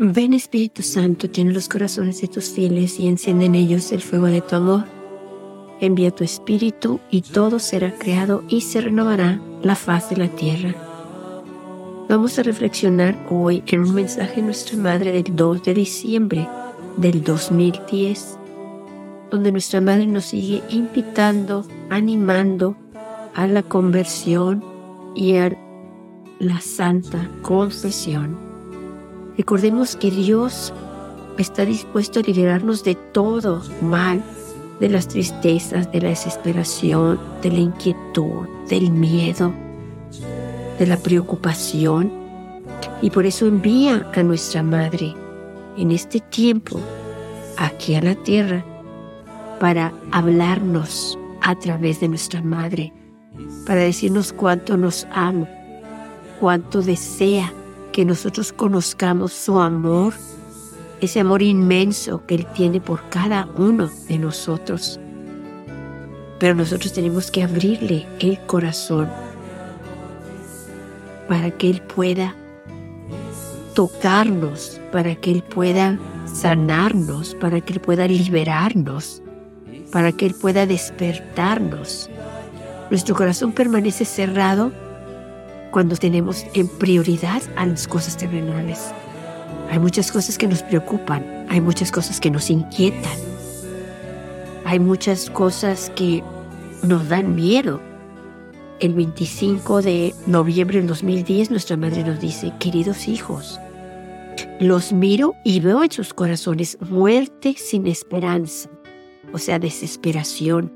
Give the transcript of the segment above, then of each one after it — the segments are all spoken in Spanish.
Ven Espíritu Santo, llena los corazones de tus fieles y enciende en ellos el fuego de tu amor. Envía tu Espíritu y todo será creado y se renovará la faz de la tierra. Vamos a reflexionar hoy en un mensaje de nuestra Madre del 2 de diciembre del 2010, donde nuestra Madre nos sigue invitando, animando a la conversión y a la santa confesión. Recordemos que Dios está dispuesto a liberarnos de todo mal, de las tristezas, de la desesperación, de la inquietud, del miedo, de la preocupación. Y por eso envía a nuestra Madre en este tiempo aquí a la tierra para hablarnos a través de nuestra Madre, para decirnos cuánto nos ama, cuánto desea que nosotros conozcamos su amor, ese amor inmenso que Él tiene por cada uno de nosotros. Pero nosotros tenemos que abrirle el corazón para que Él pueda tocarnos, para que Él pueda sanarnos, para que Él pueda liberarnos, para que Él pueda despertarnos. Nuestro corazón permanece cerrado cuando tenemos en prioridad a las cosas terrenales. Hay muchas cosas que nos preocupan, hay muchas cosas que nos inquietan, hay muchas cosas que nos dan miedo. El 25 de noviembre del 2010 nuestra madre nos dice, queridos hijos, los miro y veo en sus corazones muerte sin esperanza, o sea, desesperación,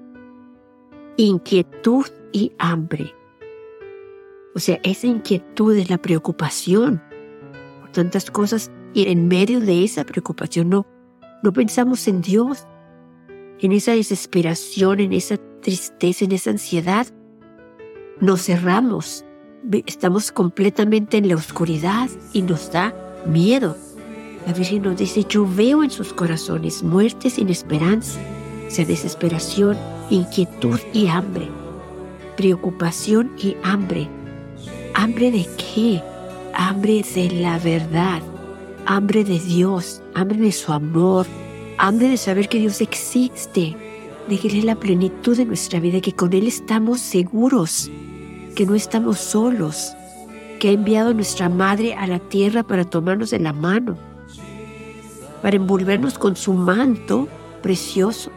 inquietud y hambre. O sea, esa inquietud es la preocupación por tantas cosas y en medio de esa preocupación no, no pensamos en Dios, en esa desesperación, en esa tristeza, en esa ansiedad. Nos cerramos, estamos completamente en la oscuridad y nos da miedo. La Virgen nos dice, yo veo en sus corazones muerte sin esperanza, o sea, desesperación, inquietud y hambre, preocupación y hambre ¿Hambre de qué? Hambre de la verdad, hambre de Dios, hambre de su amor, hambre de saber que Dios existe, de que Él es la plenitud de nuestra vida, que con Él estamos seguros, que no estamos solos, que ha enviado a nuestra Madre a la tierra para tomarnos de la mano, para envolvernos con su manto precioso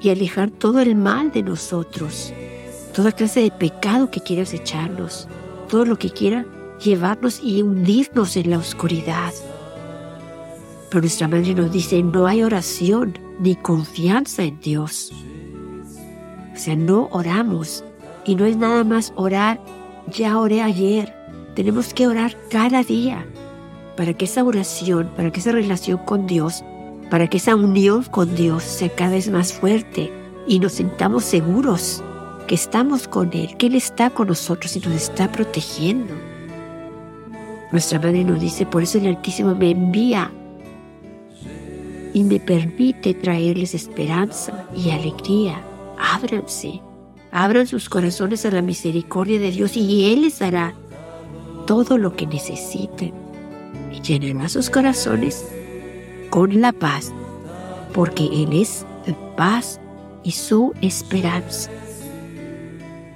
y alejar todo el mal de nosotros, toda clase de pecado que quieras echarnos todo lo que quiera llevarnos y hundirnos en la oscuridad. Pero nuestra madre nos dice, no hay oración ni confianza en Dios. O sea, no oramos. Y no es nada más orar, ya oré ayer. Tenemos que orar cada día para que esa oración, para que esa relación con Dios, para que esa unión con Dios sea cada vez más fuerte y nos sintamos seguros que estamos con Él, que Él está con nosotros y nos está protegiendo. Nuestra Madre nos dice, por eso el Altísimo me envía y me permite traerles esperanza y alegría. Ábranse, abran sus corazones a la misericordia de Dios y Él les dará todo lo que necesiten y llenará sus corazones con la paz, porque Él es paz y su esperanza.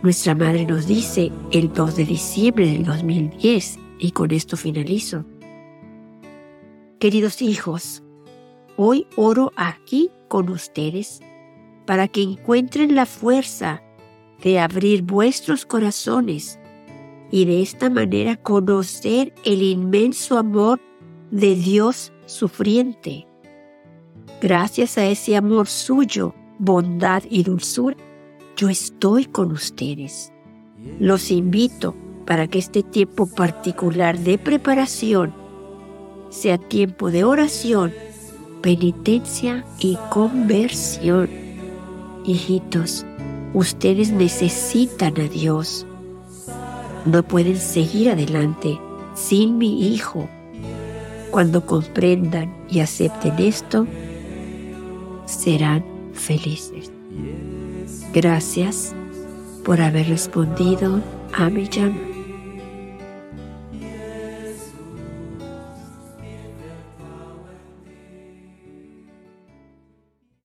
Nuestra madre nos dice el 2 de diciembre del 2010, y con esto finalizo. Queridos hijos, hoy oro aquí con ustedes para que encuentren la fuerza de abrir vuestros corazones y de esta manera conocer el inmenso amor de Dios sufriente. Gracias a ese amor suyo, bondad y dulzura, yo estoy con ustedes. Los invito para que este tiempo particular de preparación sea tiempo de oración, penitencia y conversión. Hijitos, ustedes necesitan a Dios. No pueden seguir adelante sin mi Hijo. Cuando comprendan y acepten esto, serán felices. Gracias por haber respondido a mi llamada.